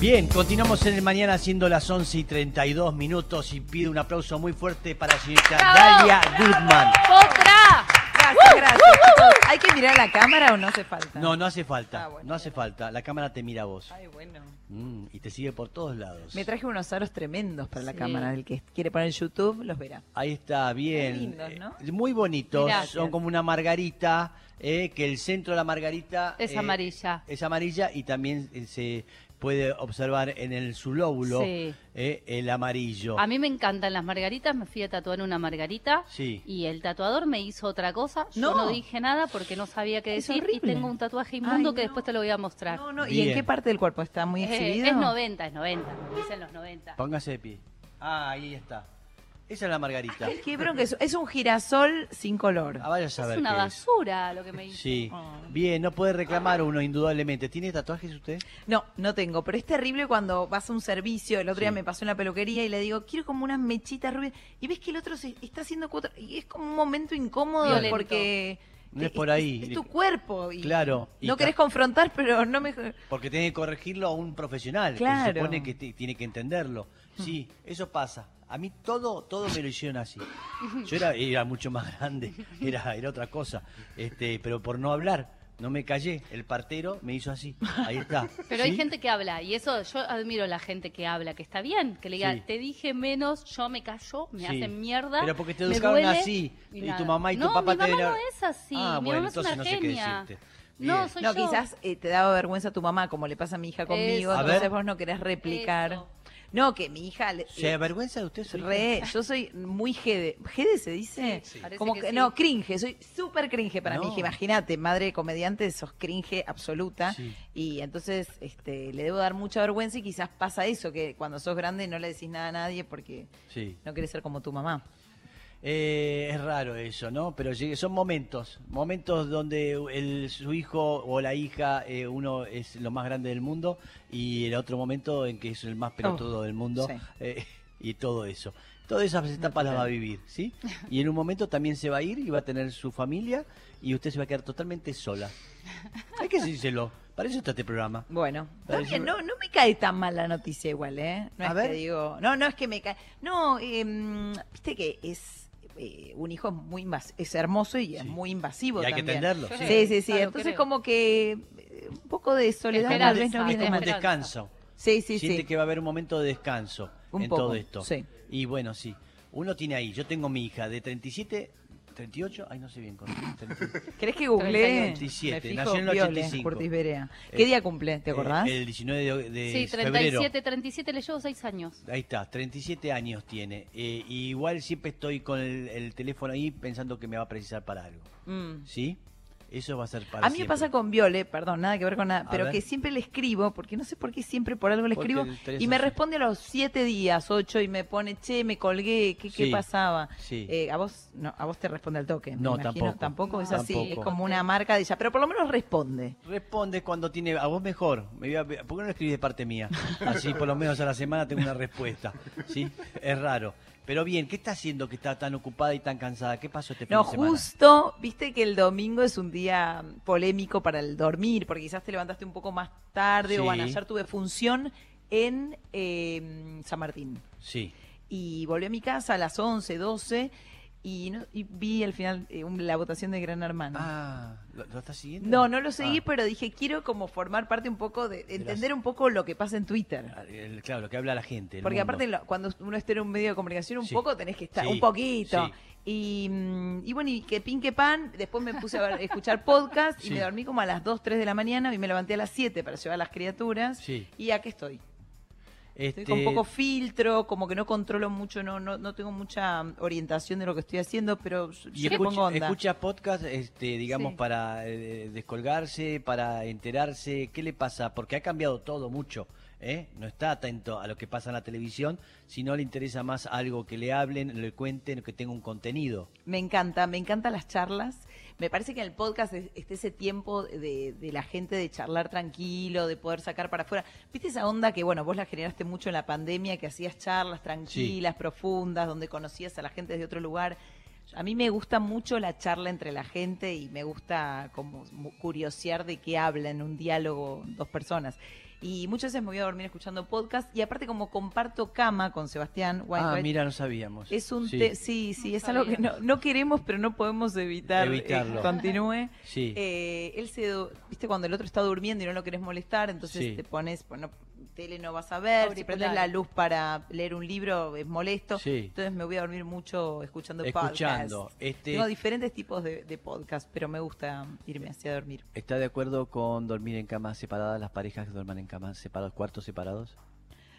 Bien, continuamos en el mañana siendo las 11 y 32 minutos y pido un aplauso muy fuerte para la señorita Dalia Goodman. ¡Otra! Gracias, gracias. chicos. ¿Hay que mirar la cámara o no hace falta? No, no hace falta, Ah, bueno. no hace falta. La cámara te mira a vos Ay, bueno. Mm, y te sigue por todos lados. Me traje unos aros tremendos para la Sí. cámara. El que quiere poner YouTube los verá. Ahí está, bien. Qué lindos, ¿no? Eh, Muy bonitos, Gracias. son como una margarita, eh, que el centro de la margarita Es eh, amarilla. Es amarilla y también eh, se puede observar en el su lóbulo Sí. eh, el amarillo. A mí me encantan las margaritas, me fui a tatuar una margarita Sí. y el tatuador me hizo otra cosa. Yo No. dije nada porque no sabía qué Es decir y tengo un tatuaje inmundo Ay, que no. después te lo voy a mostrar. No, no. ¿Y Bien. en qué parte del cuerpo está muy Eh, exhibido? es 90, es 90, me dicen los 90. Póngase de pie. Ah, ahí está. Esa es la margarita. Ay, qué bronca, es, es un girasol sin color. Ah, vaya a saber Es una qué es. basura lo que me. Sí. Ah. Bien, no puede reclamar uno indudablemente. ¿Tiene tatuajes usted? No, no tengo, pero es terrible cuando vas a un servicio. El otro día me pasó en la peluquería y le digo, quiero como unas mechitas rubias. Y ves que el otro se está haciendo cuatro. Y es como un momento incómodo Violento. porque. No es por ahí. Es, tu cuerpo. Y Claro, y no querés confrontar, pero no me. Porque tiene que corregirlo a un profesional. Que Claro. se supone que tiene que entenderlo. Sí, eso pasa. A mí todo, todo me lo hicieron así. Yo era, era mucho más grande, era, era otra cosa. Este, pero por no hablar, no me callé. El partero me hizo así. Ahí está. Pero hay gente que habla y eso yo admiro a la gente que habla, que está bien, que le diga, Sí. te dije menos, yo me callo, me Sí. hacen mierda. Pero porque te educaron así, y tu mamá y tu no, papá mi te mamá dieron- no es así, Ah, mi bueno, mamá es entonces una no sé qué decirte. No, soy No, yo. quizás eh, te daba vergüenza a tu mamá, como le pasa a mi hija conmigo. Entonces vos no querés replicar. Eso. No, que mi hija. le- ¿Se avergüenza de usted? Re, yo soy muy jede. ¿Jede se dice? Sí, Como que que, sí. no, cringe, soy súper cringe para No. mi hija. Imagínate, madre de comediante, sos cringe absoluta. Sí. Y entonces este, le debo dar mucha vergüenza y quizás pasa eso, que cuando sos grande no le decís nada a nadie porque Sí. no querés ser como tu mamá. Eh, es raro eso, ¿no? Pero son momentos, momentos donde el, su hijo o la hija, eh, uno es lo más grande del mundo y el otro momento en que es el más pelotudo Oh, del mundo sí. eh, y todo eso. Todas esas etapas las va a vivir, ¿sí? Y en un momento también se va a ir y va a tener su familia y usted se va a quedar totalmente sola. Hay que decírselo. Para eso está este programa. Bueno, yo- no, no me cae tan mal la noticia igual, ¿eh? No A es ver. que digo, no, no es que me cae. No, eh, viste que es eh, un hijo es muy invas- es hermoso y es Sí. muy invasivo Y hay que también. entenderlo. Sí. Sí. Sí, sí, sí. Claro, Entonces creo. como que eh, un poco de soledad tal vez no es viene como un descanso. Sí, sí, Siente sí. que va a haber un momento de descanso Un en poco, todo esto. sí. Y bueno, sí. Uno tiene ahí, yo tengo mi hija de 37, 38, ay no sé bien, con 30, ¿Querés que googleé? 37, Me nació en el Viole, 85. Curtis Berea. ¿Qué Eh, día cumple? ¿Te acordás? eh, el 19 de, de Sí, febrero. 37, 37 le llevo 6 años. Ahí está, 37 años tiene. Eh, y igual siempre estoy con el, el teléfono ahí pensando que me va a precisar para algo. Mm. ¿Sí? Eso va a ser para A mí me pasa con Viole, perdón, nada que ver con nada, A pero ver. que siempre le escribo, porque no sé por qué siempre por algo le Porque escribo, y me responde a los siete días, ocho, y me pone, che, me colgué, ¿qué, qué Sí, pasaba? sí. Eh, a vos no, a vos te responde al toque, me No, imagino, tampoco. es así, Tampoco. es como una marca de ella, pero por lo menos responde. Responde cuando tiene, a vos mejor. Me voy a- ¿Por qué no escribís de parte mía? Así por lo menos a la semana tengo una respuesta. ¿Sí? Es raro. Pero bien, ¿qué está haciendo que está tan ocupada y tan cansada? ¿Qué pasó este fin No, de semana? justo, viste que el domingo es un día polémico para el dormir, porque quizás te levantaste un poco más tarde o Sí. bueno, ayer tuve función en eh, San Martín. Sí. y volví a mi casa a las 11, 12 y, no- y vi al final eh, un- la votación de Gran Hermano. Ah, ¿lo, lo estás siguiendo? No, no lo seguí, Ah, pero dije, quiero como formar parte un poco de, entender un poco lo que pasa en Twitter. el- claro, lo que habla la gente. el Porque mundo. aparte lo- cuando uno está en un medio de comunicación un Sí. poco tenés que estar, Sí, un poquito. sí. Y, mm, y bueno, y que pin que pan, después me puse a ver- escuchar podcast y Sí. me dormí como a las 2, 3 de la mañana y me levanté a las 7 para llevar a las criaturas. Sí. Y aquí estoy. Este, Estoy con poco filtro, como que no controlo mucho, no, no, no tengo mucha orientación de lo que estoy haciendo, pero y yo escucha, onda. escucha podcast, este, digamos, Sí. para eh, descolgarse, para enterarse. ¿Qué le pasa? Porque ha cambiado todo mucho. ¿eh? No está atento a lo que pasa en la televisión, sino le interesa más algo que le hablen, le cuenten, que tenga un contenido. Me encanta, me encantan las charlas. Me parece que en el podcast es- esté ese tiempo de, de la gente de charlar tranquilo, de poder sacar para afuera. ¿Viste esa onda que, bueno, vos la generaste mucho en la pandemia, que hacías charlas tranquilas, profundas, donde conocías a la gente desde otro lugar? A mí me gusta mucho la charla entre la gente y me gusta como curiosear de qué hablan, un diálogo, dos personas. Y muchas veces me voy a dormir escuchando podcast. Y aparte, como comparto cama con Sebastián Ah, Weinreich, mira, no sabíamos. es un Sí. te- sí, sí, No es algo que no, no queremos, pero no podemos evitar eh, Evitarlo. que continúe. Sí. Eh, él se, viste, cuando el otro está durmiendo y no lo querés molestar, entonces Sí. te pones, bueno, tele no vas a ver, si prendes la luz para leer un libro es molesto. Sí. Entonces me voy a dormir mucho escuchando, Escuchando, podcasts. este- Tengo diferentes tipos de, de podcasts, pero me gusta irme hacia dormir. ¿Está de acuerdo con dormir en camas separadas, las parejas que duerman en camas separados, cuartos separados?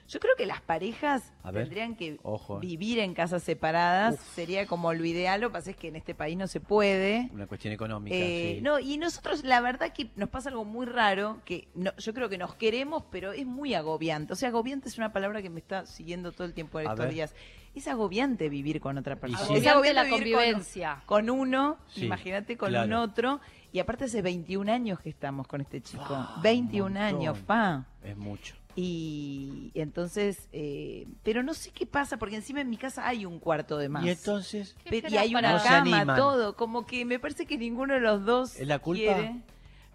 Yo creo que las parejas A ver. tendrían que Ojo, eh. vivir en casas separadas, Uf. sería como lo ideal, lo que pasa es que en este país no se puede. Una cuestión económica, Eh, sí. No, y nosotros la verdad que nos pasa algo muy raro, que no, yo creo que nos queremos, pero es muy agobiante. O sea, agobiante es una palabra que me está siguiendo todo el tiempo en A estos ver. días. Es agobiante vivir con otra persona. sí. Es Agobiante la vivir con- convivencia. Con, uno, Sí, imagínate con claro. un otro. Y aparte hace 21 años que estamos con este chico. Fa, un 21 años, fa. Es mucho. Y entonces, eh, pero no sé qué pasa, porque encima en mi casa hay un cuarto de más. Y entonces, ¿Qué Pe- y hay una No cama, todo, como que me parece que ninguno de los dos ¿Es la culpa? quiere.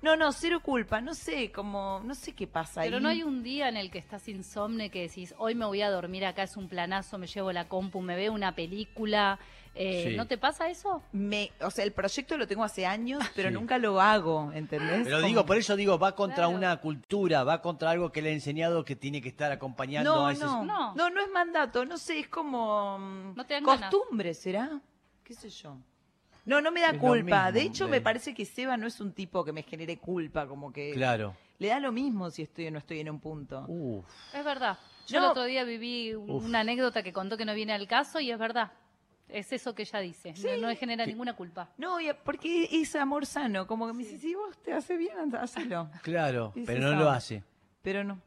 No, no, cero culpa, no sé, como, no sé qué pasa Pero ahí. no hay un día en el que estás insomne que decís, hoy me voy a dormir acá, es un planazo, me llevo la compu, me veo una película. Eh, Sí. ¿No te pasa eso? Me, o sea, el proyecto lo tengo hace años, pero Sí. nunca lo hago, ¿entendés? pero digo, por eso digo, va contra Claro. una cultura, va contra algo que le he enseñado que tiene que estar acompañando No, a ese... no, No. no, no es mandato, no sé, es como mm, No te dan ganas. costumbre, ¿será? ¿Qué sé yo? No, no me da Es culpa. de hecho, de- me parece que Seba no es un tipo que me genere culpa, como que Claro. le da lo mismo si estoy o no estoy en un punto. Uf. Es verdad. Yo No. el otro día viví Uf. una anécdota que contó que no viene al caso y es verdad. Es eso que ella dice. No, no le genera ¿Qué? ninguna culpa. No, porque es amor sano, como que me dice, si vos te hace bien, anda, hacelo. Claro, Es pero no lo hace. Pero no.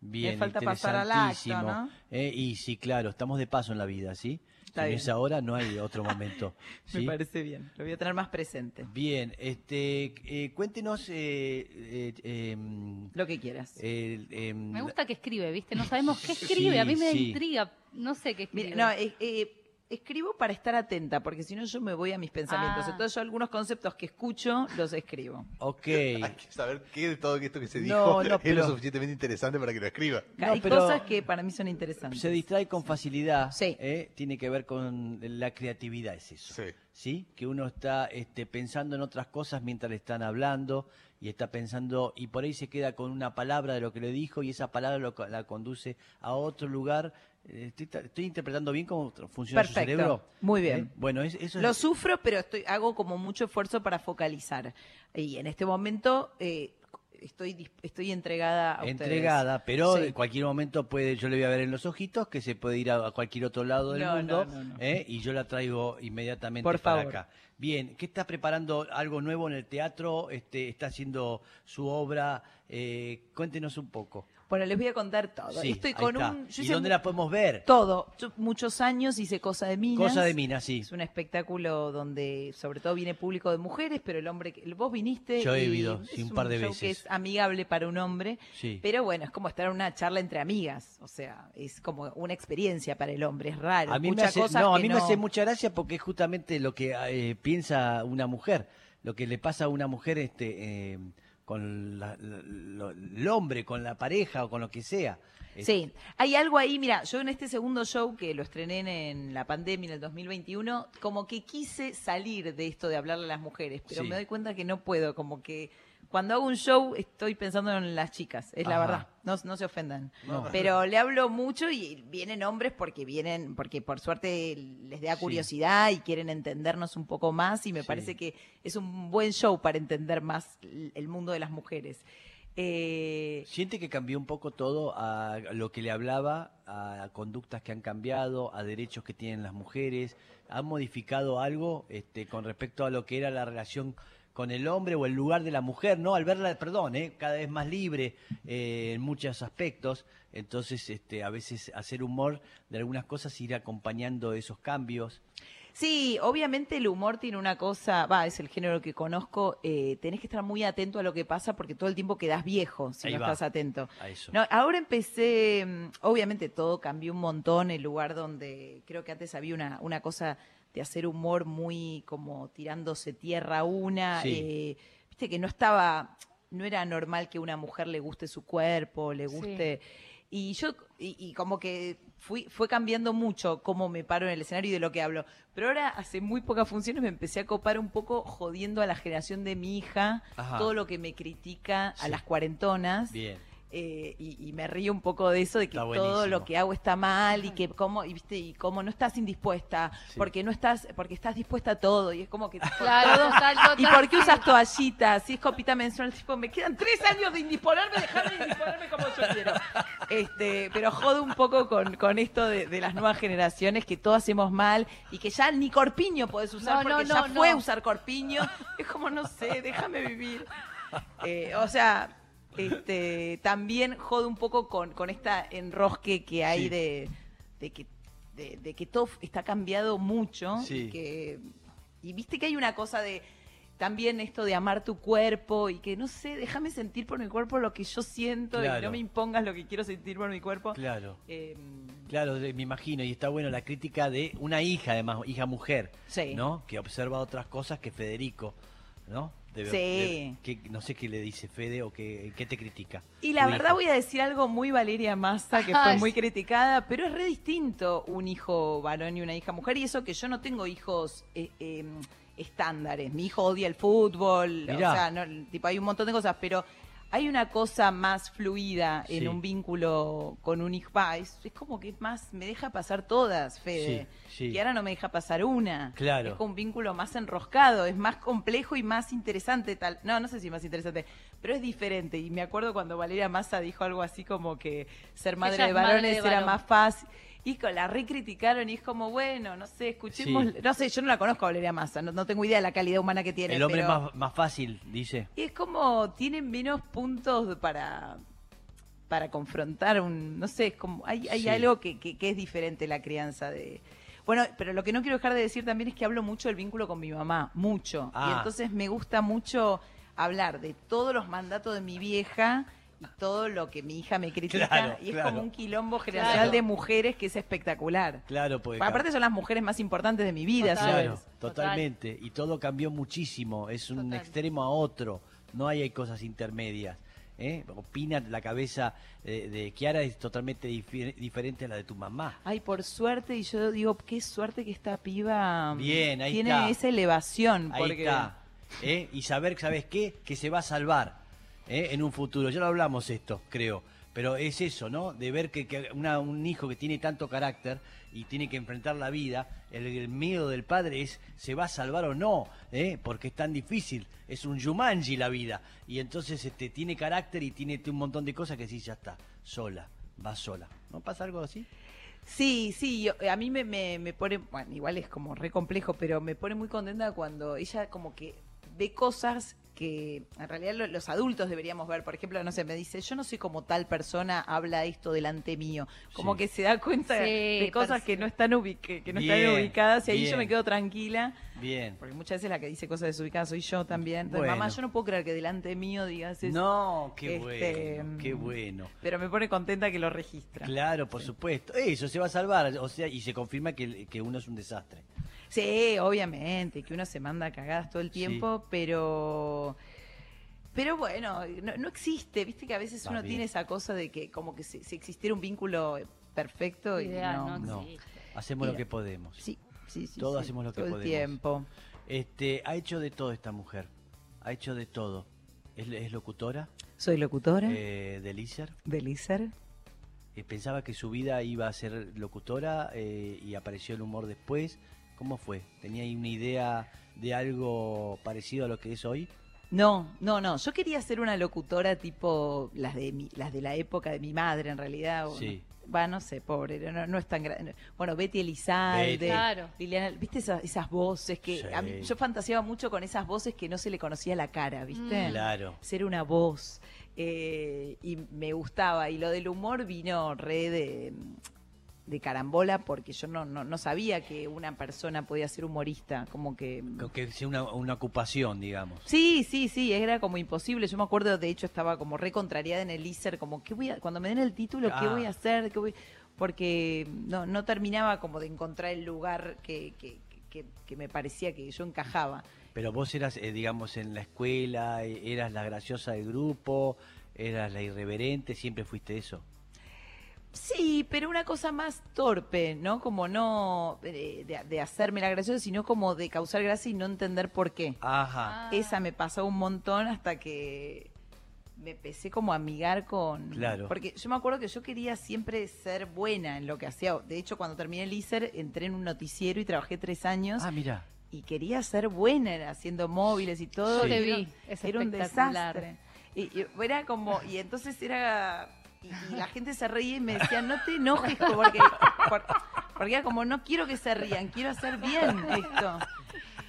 Bien, falta pasar al acto, interesantísimo. ¿no? Eh, y sí, claro, estamos de paso en la vida, ¿sí? Está en bien. esa hora no hay otro momento. ¿sí? Me parece bien. Lo voy a tener más presente. Bien, este, eh, cuéntenos eh, eh, em, Lo que quieras. em, Me gusta que escribe, ¿viste? No sabemos qué escribe. a mí me sí. intriga. No sé qué escribe. Mira, no, eh, eh, escribo para estar atenta, porque si no yo me voy a mis pensamientos. Ah. Entonces yo algunos conceptos que escucho los escribo. Ok. Hay que saber qué de todo esto que se dijo No, no, es pero- lo suficientemente interesante para que lo escriba. No, Hay pero- cosas que para mí son interesantes. Se distrae con facilidad. Sí. ¿eh? Tiene que ver con la creatividad, es eso. Sí. ¿Sí? Que uno está este, pensando en otras cosas mientras le están hablando y está pensando, y por ahí se queda con una palabra de lo que le dijo y esa palabra lo la conduce a otro lugar. Eh, Estoy, ta- estoy interpretando bien cómo funciona su cerebro. Muy bien. ¿Eh? Bueno, es- eso Lo es. sufro, pero estoy hago como mucho esfuerzo para focalizar. Y en este momento eh, estoy dis- estoy entregada a ustedes. entregada, pero Sí. en cualquier momento puede, yo le voy a ver en los ojitos que se puede ir a, a cualquier otro lado del No, mundo no, no, no. ¿eh? y yo la traigo inmediatamente Por para favor. acá. Bien, ¿qué está preparando? ¿Algo nuevo en el teatro? Este, ¿Está haciendo su obra? Eh, cuéntenos un poco. Bueno, les voy a contar todo. Sí, Estoy con está. un. yo ¿Y dónde la podemos ver? Todo. Yo muchos años hice Cosa de Minas. Cosa de Mina, sí. Es un espectáculo donde sobre todo viene público de mujeres, pero el hombre, que- vos viniste Yo he y ido, es sí, un par de show veces. que es amigable para un hombre, Sí. pero bueno, es como estar en una charla entre amigas, o sea, es como una experiencia para el hombre, es raro. A mí, me muchas hace, cosas no, a mí me hace mucha gracia porque es justamente lo que eh, piensa una mujer, lo que le pasa a una mujer este, eh, con la- lo- el hombre, con la pareja o con lo que sea. Sí, hay algo ahí, mira, yo en este segundo show que lo estrené en, en la pandemia en el 2021, como que quise salir de esto de hablarle a las mujeres, pero Sí. me doy cuenta que no puedo, como que cuando hago un show estoy pensando en las chicas, es la Ajá. verdad, no, no se ofendan. No. Pero le hablo mucho y vienen hombres porque vienen, porque por suerte les da Sí. curiosidad y quieren entendernos un poco más y me Sí. parece que es un buen show para entender más el el mundo de las mujeres. Eh, ¿Siente que cambió un poco todo a lo que le hablaba, a conductas que han cambiado, a derechos que tienen las mujeres? ¿Han modificado algo este, con respecto a lo que era la relación con el hombre o el lugar de la mujer? No, al verla, perdón, eh, cada vez más libre eh, en muchos aspectos. Entonces, este, a veces hacer humor de algunas cosas, ir acompañando esos cambios. Sí, obviamente el humor tiene una cosa, va, es el género que conozco, eh, tenés que estar muy atento a lo que pasa porque todo el tiempo quedás viejo si Ahí no va. estás atento. A eso. No, ahora empecé, mm, obviamente todo cambió un montón, el lugar donde creo que antes había una, una cosa de hacer humor muy como tirándose tierra una, Sí. eh, viste que no estaba, no era normal que una mujer le guste su cuerpo, le Sí. guste... Y yo, y, y como que fui, fue cambiando mucho cómo me paro en el escenario y de lo que hablo. Pero ahora, hace muy pocas funciones, me empecé a copar un poco jodiendo a la generación de mi hija, Ajá. todo lo que me critica a las cuarentonas. Bien. Eh, y, y me río un poco de eso, de que todo lo que hago está mal y que cómo, y viste, y cómo no estás indispuesta, Sí. porque no estás, porque estás dispuesta a todo, y es como que Claro, todo- total. ¿Y por qué usas toallitas? Si es copita menstrual, tipo, me quedan tres años de indisponerme, dejarme indisponerme como yo quiero. Este, pero jodo un poco con, con esto de, de las nuevas generaciones, que todo hacemos mal y que ya ni corpiño podés usar No, no, porque no, ya fue no. usar corpiño. Es como, no sé, déjame vivir. Eh, o sea, este, también jode un poco con, con esta enrosque que hay Sí. de, de que de, de que todo está cambiado mucho Sí. y que y viste que hay una cosa de también esto de amar tu cuerpo y que no sé, déjame sentir por mi cuerpo lo que yo siento y Claro. no me impongas lo que quiero sentir por mi cuerpo. Claro. Eh, Claro, me imagino, y está bueno la crítica de una hija, además, hija mujer, Sí. ¿no? Que observa otras cosas que Federico, ¿no? Debe- Sí. que, no sé qué le dice Fede o qué, qué te critica. Y la verdad hijo. voy a decir algo muy Valeria Massa, que fue muy criticada, pero es re distinto un hijo varón y una hija mujer, y eso que yo no tengo hijos eh, eh, estándares. Mi hijo odia el fútbol, Mirá. o sea, no, tipo, hay un montón de cosas, pero hay una cosa más fluida en Sí. un vínculo con un hijo. Es, es como que es más, me deja pasar todas, Fede. Sí, sí. Y ahora no me deja pasar una. Claro. Es como un vínculo más enroscado, es más complejo y más interesante. tal No, no sé si más interesante, pero es diferente. Y me acuerdo cuando Valeria Massa dijo algo así como que ser madre Ella de madre varones de era más fácil. Y con la recriticaron y es como, bueno, no sé, escuchemos. Sí. No sé, yo no la conozco a Valeria Massa, no, no tengo idea de la calidad humana que tiene. El hombre pero- más, más fácil, dice. y es como, tienen menos puntos para para confrontar un, no sé, es como, hay, hay Sí. algo que, que, que es diferente la crianza de... Bueno, pero lo que no quiero dejar de decir también es que hablo mucho del vínculo con mi mamá, mucho. Ah. Y entonces me gusta mucho hablar de todos los mandatos de mi vieja y todo lo que mi hija me critica. Claro, y es claro. como un quilombo generacional Claro. de mujeres que es espectacular. Claro, porque... Aparte son las mujeres más importantes de mi vida, Total. ¿sabes? Claro, totalmente. Y todo cambió muchísimo. Es un Total. extremo a otro. No hay, hay cosas intermedias. ¿eh? Opina la cabeza eh, de Kiara es totalmente difi- diferente a la de tu mamá. Ay, por suerte, y yo digo, qué suerte que esta piba mm, Bien, ahí tiene está. esa elevación. Ahí porque... está. ¿eh? Y saber, ¿sabes qué? Que se va a salvar ¿eh? en un futuro. Ya lo hablamos esto, creo. Pero es eso, ¿no? De ver que, un hijo que tiene tanto carácter y tiene que enfrentar la vida, el, miedo del padre es, ¿se va a salvar o no? ¿eh? Porque es tan difícil. Es un Jumanji la vida. Y entonces este, tiene carácter y tiene un montón de cosas que sí, ya está. Sola. Va sola. ¿No pasa algo así? Sí, sí, yo- a mí me, me, me pone, bueno, igual es como re complejo, pero me pone muy contenta cuando ella como que ve cosas que en realidad lo- los adultos deberíamos ver. Por ejemplo, no sé, me dice, yo no sé cómo tal persona habla esto delante mío. Como Sí. que se da cuenta Sí, de cosas que no están, ubique- que no Bien, están ubicadas y ahí yo me quedo tranquila. Bien. Porque muchas veces la que dice cosas desubicadas soy yo también. Entonces, Bueno. mamá, yo no puedo creer que delante mío digas eso. No, qué Este, bueno, qué bueno. Pero me pone contenta que lo registra. Claro, por supuesto. Eso se va a salvar, o sea, y se confirma que, que uno es un desastre. Sí, obviamente, que uno se manda cagadas todo el tiempo, pero pero bueno, no, no existe, viste que a veces Está uno bien. tiene esa cosa de que como que si, si existiera un vínculo perfecto y Ideal, no, no No, existe. hacemos lo que podemos. Sí, sí, sí. Todos sí, hacemos lo que todo podemos. el tiempo. Este, ha hecho de todo esta mujer, ha hecho de todo. Es, es locutora Soy locutora eh, de Lícer. de Lícer. Eh, pensaba que su vida iba a ser locutora eh, y apareció el humor después. ¿Cómo fue? ¿Tenía ahí una idea de algo parecido a lo que es hoy? No, no, no. Yo quería ser una locutora tipo las de mi- las de la época de mi madre, en realidad. Sí. Va, no sé, pobre, no, no es tan grande. Bueno, Betty Elizalde, Betty. Claro. Liliana, ¿viste esas, esas voces que Sí. a mí, yo fantaseaba mucho con esas voces que no se le conocía la cara, ¿viste? Mm. Claro. Ser una voz. eh, y me gustaba. Y lo del humor vino re de, de carambola porque yo no, no, no sabía que una persona podía ser humorista. Como que. Que sea una, una ocupación, digamos. Sí, sí, sí, era como imposible. Yo me acuerdo, de hecho, estaba como re contrariada en el ISER, como, ¿qué voy a, cuando me den el título, ¿qué Ah. voy a hacer? ¿Qué voy-?" Porque no, no terminaba como de encontrar el lugar que, que, que, que me parecía que yo encajaba. Pero vos eras, eh, digamos, en la escuela, eh, eras la graciosa del grupo, eras la irreverente, siempre fuiste eso. Sí, pero una cosa más torpe, ¿no? Como no eh, de, de hacerme la graciosa, sino como de causar gracia y no entender por qué. Ajá. Ah. Esa me pasó un montón hasta que me empecé como a amigar con... Claro. Porque yo me acuerdo que yo quería siempre ser buena en lo que hacía. De hecho, cuando terminé el ISER, entré en un noticiero y trabajé tres años. Ah, mira. y quería ser buena en haciendo móviles y todo. Yo te vi, es era un desastre. Y, y era como, y entonces era, y, y la gente se reía y me decía, no te enojes, porque, por- porque era como, no quiero que se rían, quiero hacer bien esto.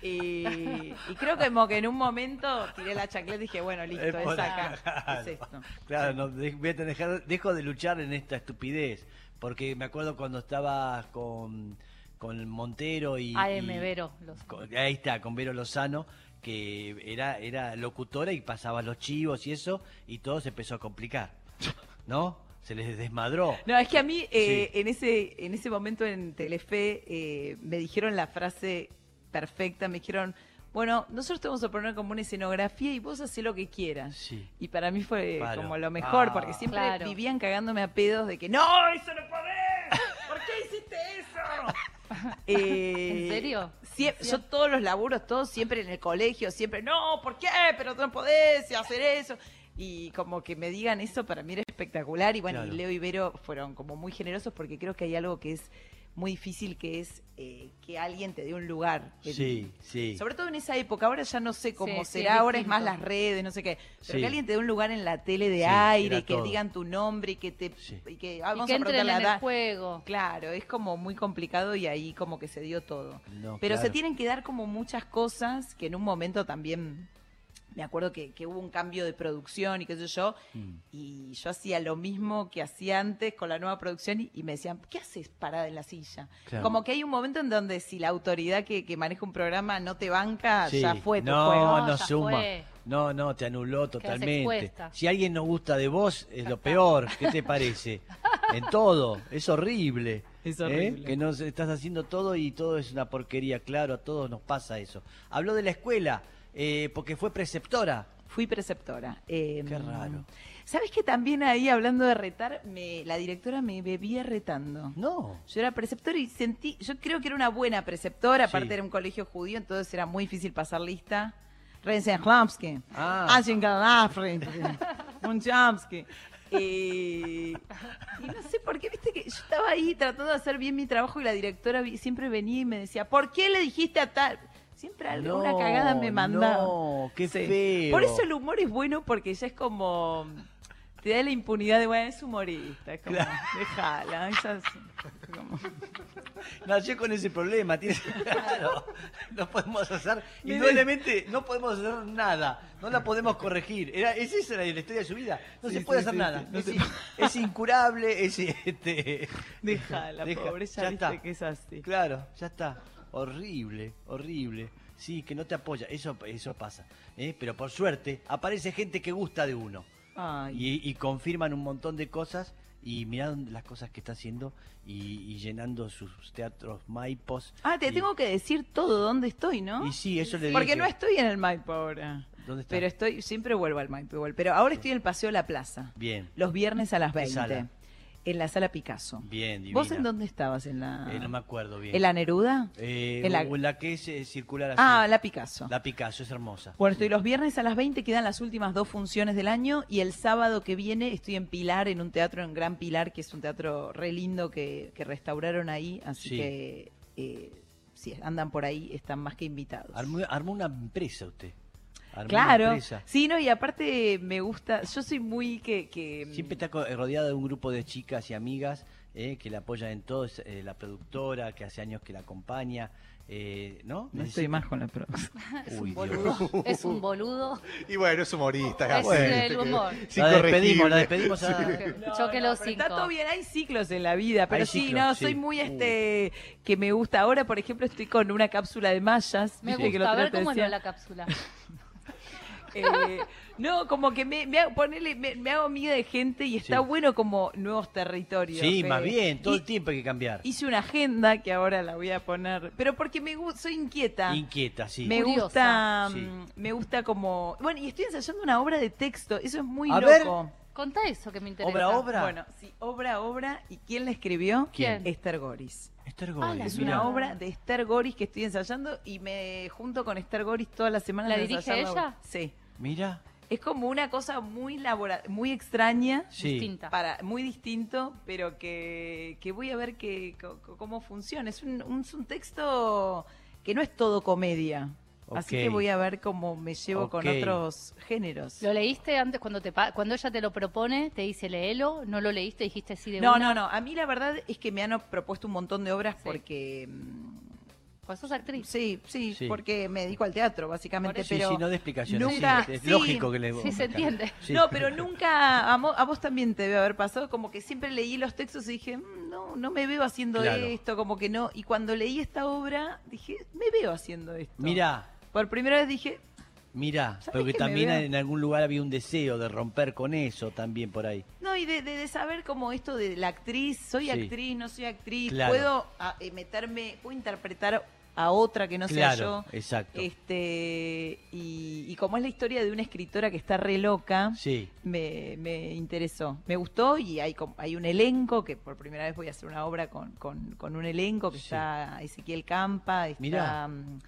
Y, y creo que como que en un momento tiré la chancleta y dije, bueno, listo, Es acá, acá. es esto. Claro, no, de- voy a dejar- dejo de luchar en esta estupidez. Porque me acuerdo cuando estaba con, con Montero y. AM y- Vero. Los... con- ahí está, con Vero Lozano, que era, era locutora y pasaba los chivos y eso, y todo se empezó a complicar. ¿No? Se les desmadró. No, es que a mí eh, Sí. en ese en ese momento en Telefe eh, me dijeron la frase perfecta, me dijeron, bueno, nosotros te vamos a poner como una escenografía y vos hacés lo que quieras. Sí. Y para mí fue Claro. como lo mejor, Ah. porque siempre Claro. vivían cagándome a pedos de que, no, eso no podés, ¿por qué hiciste eso? Eh, ¿En serio? sie- yo todos los laburos, todos siempre en el colegio, siempre, no, ¿por qué? Pero no podés hacer eso. Y como que me digan eso para mí era espectacular. Y bueno, Claro. y Leo y Vero fueron como muy generosos porque creo que hay algo que es muy difícil, que es eh, que alguien te dé un lugar. en- Sí, sí. Sobre todo en esa época, ahora ya no sé cómo Sí, será, ahora es más las redes, no sé qué. Pero Sí. que alguien te dé un lugar en la tele de Sí, aire, y que todo. digan tu nombre y que te Sí. y que ah, Y vamos que a entren preguntar la en el juego. Claro, es como muy complicado y ahí como que se dio todo. No, Pero se tienen que dar como muchas cosas que en un momento también me acuerdo que, que hubo un cambio de producción y qué sé yo, Mm. y yo hacía lo mismo que hacía antes con la nueva producción y, y me decían, ¿qué haces parada en la silla? Claro. Como que hay un momento en donde si la autoridad que, que maneja un programa no te banca, Sí. ya fue tu no, juego. No, No, suma. fue. No, no, te anuló totalmente. Si alguien no gusta de vos, es lo peor. ¿Qué te parece? En todo. Es horrible. Es ¿eh? horrible. Que nos estás haciendo todo y todo es una porquería. Claro, a todos nos pasa eso. Habló de la escuela, eh, porque fue preceptora. Fui preceptora. Eh, Qué raro. ¿Sabes que también ahí, hablando de retar, me, la directora me bebía retando? No. Yo era preceptora y sentí, yo creo que era una buena preceptora, aparte Sí. era un colegio judío, entonces era muy difícil pasar lista. Rensenhlamsky, Ah. Angengalafre, un Chamsky. Eh, y no sé por qué, viste que yo estaba ahí tratando de hacer bien mi trabajo y la directora siempre venía y me decía, ¿por qué le dijiste a tal? Siempre alguna No, cagada me mandaba. no, qué Sí. feo. Por eso el humor es bueno porque ya es como te da la impunidad de bueno, es humorista, es como Claro. déjala, como- Nació con ese problema. tiene- Claro. No podemos hacer. Indudablemente no podemos hacer nada. No la podemos corregir. Era, es esa la historia de su vida. No Sí, se puede sí, hacer sí, nada. no es, se in- es incurable. Es, este, Déjala, Deja, pobre, ya ya viste está. que es así. Claro, ya está. Horrible, horrible. Sí, que no te apoya. Eso, eso pasa. ¿eh? Pero por suerte aparece gente que gusta de uno. Ay, Y, y confirman un montón de cosas y miran las cosas que está haciendo y, y llenando sus teatros maipos. Ah, te y- tengo que decir todo dónde estoy, ¿no? Y sí, eso le Porque dije. no estoy en el Maipo ahora. ¿Dónde está? Pero estoy, siempre vuelvo al Maipo igual. Pero ahora estoy en el Paseo de la Plaza. Bien, Los viernes a las ¿Qué 20. En la sala Picasso. bien, divina. ¿Vos en dónde estabas? ¿En la, Eh, no me acuerdo bien. ¿En la Neruda? Eh, en la- o la que es eh, circular así. Ah, la Picasso. La Picasso, es hermosa. Bueno, estoy los viernes a las 20, quedan las últimas dos funciones del año y el sábado que viene estoy en Pilar, en un teatro en Gran Pilar, que es un teatro re lindo que, que restauraron ahí, así Sí. que eh, si andan por ahí están más que invitados. Armó, armó una empresa usted. Claro, empresa. sí, no, y aparte me gusta, yo soy muy que... que Siempre está co- rodeada de un grupo de chicas y amigas eh, que la apoyan en todo. Eh, la productora, que hace años que la acompaña. eh, ¿No? No estoy más con la producción. Es Uy, un boludo. Es un boludo. Y bueno, es humorista. Es bueno, el que- humor. es La despedimos, la despedimos a... Choque los pero cinco. Está todo bien, hay ciclos en la vida, pero Hay sí, ciclos, no, sí. soy muy Uh. este que me gusta. Ahora, por ejemplo, estoy con una cápsula de mallas. Me que gusta. A ver cómo es la cápsula. Eh, no, como que me, me hago, ponele, me, me hago amiga de gente y está Sí. bueno como nuevos territorios. Sí, eh. más bien, todo Y el tiempo hay que cambiar. Hice una agenda que ahora la voy a poner, pero porque me soy inquieta. Inquieta, sí. Me Curiosa. gusta, Sí. mm, me gusta como, bueno, y estoy ensayando una obra de texto, eso es muy A loco. Contá eso que me interesa. Obra, obra. Bueno, sí, obra, obra, ¿y quién la escribió? ¿Quién? Esther Goris. Esther Ah, Goris, la Es una obra de Esther Goris que estoy ensayando y me junto con Esther Goris todas las semanas. ¿La dirige la ella? Sí. Mira, Es como una cosa muy labora muy extraña, sí. Distinta. para muy distinto, pero que, que voy a ver que, cómo funciona. Es un, un- es un texto que no es todo comedia. Así que voy a ver cómo me llevo con otros géneros. ¿Lo leíste antes cuando te cuando ella te lo propone? Te dice léelo, ¿no lo leíste? Dijiste sí de No, una? no, no. A mí la verdad es que me han propuesto un montón de obras Sí. porque... Pues sos actriz. Sí, sí, Sí. porque me dedico al teatro, básicamente. Sí, pero sí, no de explicaciones. nunca- sí, es sí. lógico que le Sí, se entiende. Sí. No, pero nunca, a, mo- a vos también te debe haber pasado, como que siempre leí los textos y dije, "Mm, no, no me veo haciendo Claro. esto, como que no. Y cuando leí esta obra, dije, me veo haciendo esto. Mira, Por primera vez dije, mira, ¿Sabés pero que que me también veo? en algún lugar había un deseo de romper con eso también por ahí. no, y de, de- de saber como esto de la actriz, soy Sí. actriz, no soy actriz, Claro. puedo ah, eh, meterme, puedo interpretar a otra que no sea yo. exacto. Este, y, y como es la historia de una escritora que está re loca, Sí, me, me interesó. Me gustó y hay, un elenco, que por primera vez voy a hacer una obra con, con, con un elenco, que Sí. está Ezequiel Campa, está Mirá. mm,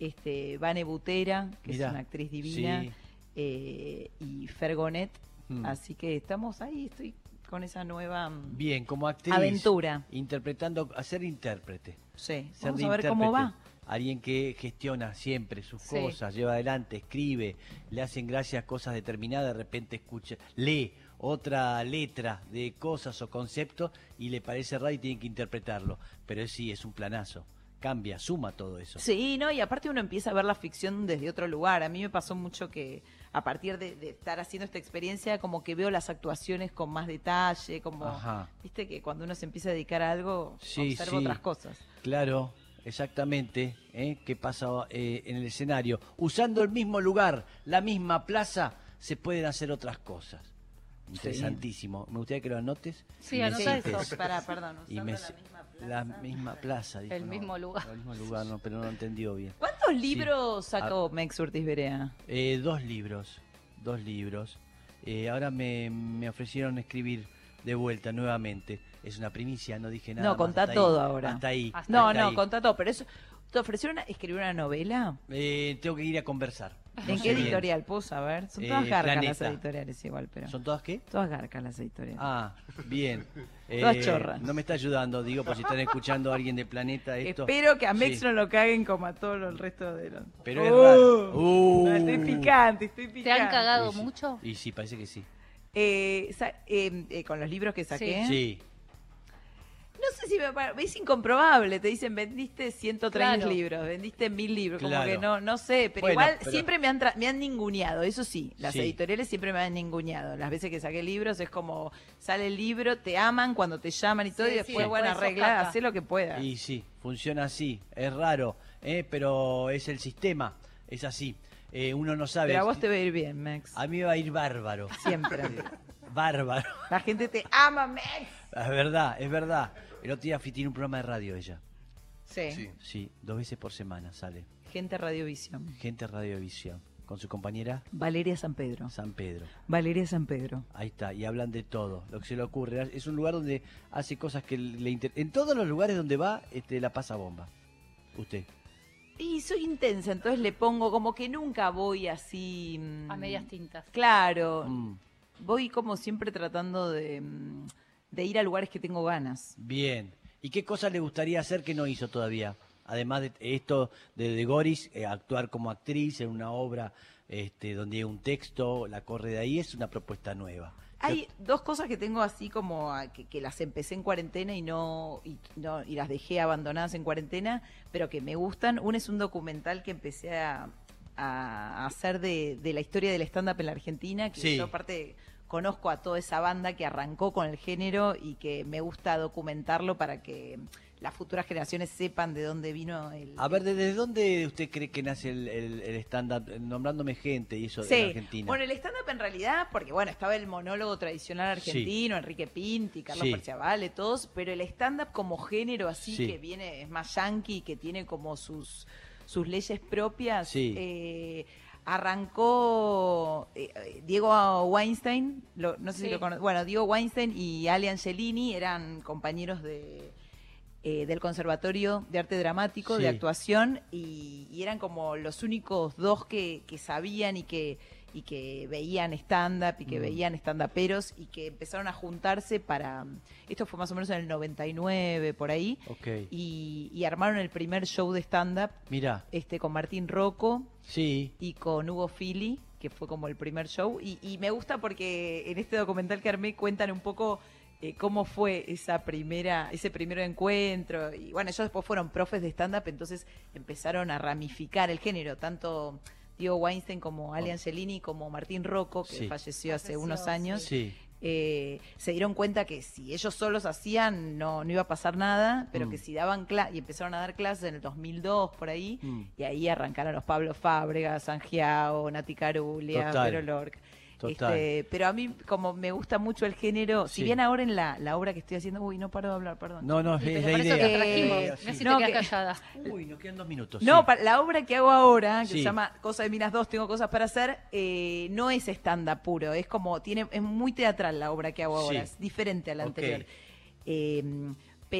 este, Vane Butera, que Mirá. es una actriz divina, Sí. eh, y Fergonet. Mm. Así que estamos ahí, estoy con esa nueva mm, bien, como actriz. aventura. Interpretando, a ser intérprete. Sí. ser Vamos a ver cómo va. Alguien que gestiona siempre sus Sí. cosas, lleva adelante, escribe, le hacen gracias cosas determinadas, de repente escucha, lee otra letra de cosas o conceptos y le parece raro y tiene que interpretarlo. Pero sí, es un planazo. Cambia, suma todo eso. Sí, no, y aparte uno empieza a ver la ficción desde otro lugar. A mí me pasó mucho que a partir de, de estar haciendo esta experiencia, como que veo las actuaciones con más detalle, como, Ajá. viste que cuando uno se empieza a dedicar a algo, Sí, observa sí. otras cosas. Claro, exactamente. ¿eh? ¿Qué pasa eh, en el escenario? Usando el mismo lugar, la misma plaza, se pueden hacer otras cosas. Interesantísimo. Me gustaría que lo anotes. Sí, anota eso. Pará, perdón, Y usando me- la misma. La misma plaza. dijo, El no, mismo lugar. El mismo lugar, no, pero no entendió bien. ¿Cuántos libros sacó Mex Urtiz Berea? Eh, dos libros, dos libros. Eh, ahora me, me ofrecieron escribir de vuelta nuevamente. Es una primicia, no dije nada. No, contá ahí, todo ahora. Hasta ahí. Hasta No, hasta no, ahí. contá todo, pero eso, ¿te ofrecieron escribir una novela? Eh, tengo que ir a conversar. ¿En qué bien. editorial? ¿Puedo saber? Son Eh, todas garcas las editoriales igual, pero... ¿Son todas qué? Todas garcas las editoriales. Ah, bien. Todas chorras. No me está ayudando, digo, por si están escuchando a alguien de Planeta esto. Espero que a Mex Sí. no lo caguen como a todo el resto de los... Pero es Uh, raro. Uh. no, estoy picante, estoy picante. ¿Te han cagado mucho? Y sí, parece que sí. Eh, sa- eh, eh, con los libros que saqué. Sí. No sé si me pa- es incomprobable. Te dicen vendiste 103 Claro. libros, vendiste mil libros, como que no, no sé, pero Bueno, igual pero- siempre me han tra- me han ninguneado, eso sí, las Sí. editoriales siempre me han ninguneado. Las veces que saqué libros es como sale el libro, te aman cuando te llaman y todo Sí, y sí, después después bueno, arreglar, hacer lo que puedas. Y sí, funciona así. Es raro, ¿eh? pero es el sistema. Es así. Eh, uno no sabe. Pero a vos te va a ir bien, Max. A mí me va a ir bárbaro. Siempre. Bárbaro. La gente te ama, Max. Es verdad, es verdad. El otro día tiene un programa de radio ella. Sí. Sí. Sí, dos veces por semana sale. Gente Radiovisión. Gente Radiovisión. Con su compañera Valeria San Pedro. San Pedro. Valeria San Pedro. Ahí está, y hablan de todo, lo que se le ocurre. Es un lugar donde hace cosas que le inter... En todos los lugares donde va, este, la pasa bomba. Usted. Y soy intensa, entonces le pongo como que nunca voy así. mm, A medias tintas. Claro. Mm, Voy como siempre tratando de, mm, de ir a lugares que tengo ganas. bien. ¿Y qué cosas le gustaría hacer que no hizo todavía? Además de esto de, de Goris, eh, actuar como actriz en una obra este, donde hay un texto, la corre de ahí, es una propuesta nueva. Hay dos cosas que tengo así como a- que, que las empecé en cuarentena y no, y no y las dejé abandonadas en cuarentena, pero que me gustan. Uno es un documental que empecé a, a hacer de, de la historia del stand-up en la Argentina, que Sí. yo aparte conozco a toda esa banda que arrancó con el género y que me gusta documentarlo para que las futuras generaciones sepan de dónde vino el... A ver, ¿desde dónde usted cree que nace el, el- el stand-up? Nombrándome gente y eso en Argentina. Bueno, el stand-up en realidad, porque bueno, estaba el monólogo tradicional argentino, Enrique Pinti, Carlos Sí. Perciavale, todos, pero el stand-up como género así Sí. que viene, es más yankee, que tiene como sus, sus leyes propias, Sí. eh, arrancó eh, Diego Weinstein, lo- no sé si lo cono- bueno, Diego Weinstein y Ale Angelini eran compañeros de... eh, del Conservatorio de Arte Dramático, Sí. de actuación, y, y eran como los únicos dos que, que sabían y que, y que veían stand-up y que Mm. veían stand-uperos y que empezaron a juntarse para... Esto fue más o menos en el 99, por ahí, Ok. y, y armaron el primer show de stand-up Mira, este, con Martín Rocco sí. y con Hugo Fili, que fue como el primer show. Y, y me gusta porque en este documental que armé cuentan un poco eh, cómo fue esa primera, ese primer encuentro. Y bueno, ellos después fueron profes de stand-up, entonces empezaron a ramificar el género, tanto Diego Weinstein como Ale Angelini como Martín Rocco, que Sí. falleció hace Falleció, unos años. Sí. eh, se dieron cuenta que si ellos solos hacían no, no iba a pasar nada, pero Mm. que si daban clases, y empezaron a dar clases en el 2002 por ahí, Mm. y ahí arrancaron los Pablo Fábregas, Sangiao, Nati Carulia, Total. Vero Lorca. Total. Este, pero a mí, como me gusta mucho el género, si bien ahora en la, la obra que estoy haciendo, uy, no paro de hablar, perdón. No, no, Sí, es la por idea. Eh, si no, te que- callada. Uy, nos quedan dos minutos. No, sí. pa- la obra que hago ahora, que Sí. se llama Cosa de Minas 2, tengo cosas para hacer, eh, no es stand-up puro, es como, tiene, es muy teatral la obra que hago ahora, Sí. es diferente a la anterior. Eh,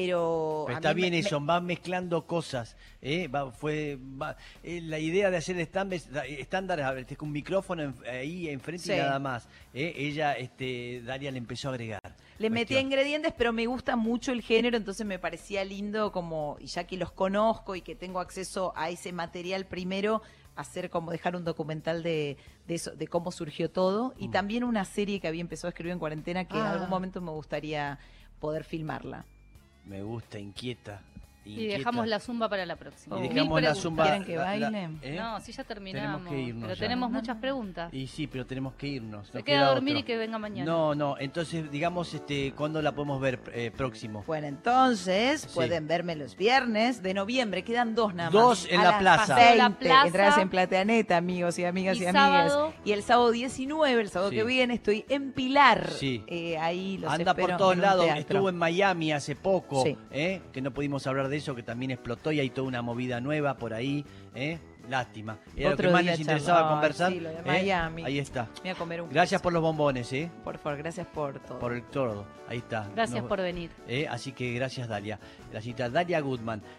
pero... Está bien me- eso, van mezclando cosas. ¿eh? Va- fue, va- eh, la idea de hacer estándar, estándar a ver, este, con un micrófono en- ahí enfrente Sí. y nada más. ¿eh? Ella, este, Daria le empezó a agregar. Le Cuestión. ingredientes, pero me gusta mucho el género, entonces me parecía lindo como, y ya que los conozco y que tengo acceso a ese material primero, hacer como dejar un documental de, de eso, de cómo surgió todo, y Mm. también una serie que había empezado a escribir en cuarentena que en Ah. algún momento me gustaría poder filmarla. Me gusta, inquieta. Y dejamos la zumba para la próxima. Y Oh. Dejamos la zumba. ¿Quieren que la- la- bailen? ¿eh? No, sí, ya terminamos. Tenemos que irnos pero ya. tenemos No, muchas preguntas. Y sí, pero tenemos que irnos. Se no queda a dormir otro. y que venga mañana. No, no, entonces digamos, este, ¿cuándo la podemos ver eh, próximo? Bueno, entonces Sí. pueden verme los viernes de noviembre, quedan dos nada más. Dos en A la las plaza. 20, La plaza. Entradas en Plateaneta, amigos y amigas y, Y amigas. Y el sábado 19, el sábado Sí. que viene, estoy en Pilar. Sí. Eh, ahí los Anda espero por todos lados. Estuvo en Miami hace poco, Sí. ¿eh? que no pudimos hablar de eso, que también explotó y hay toda una movida nueva por ahí. ¿eh? Lástima. Era Otro lo que más día les interesaba charlar, conversar. sí, lo de ¿eh? Miami. Ahí está. Voy a comer un Gracias queso. por los bombones, ¿eh? Por favor, gracias por todo. por el todo. Ahí está. Gracias Nos- por venir. ¿eh? Así que gracias, Dalia. La cita Dalia Goodman.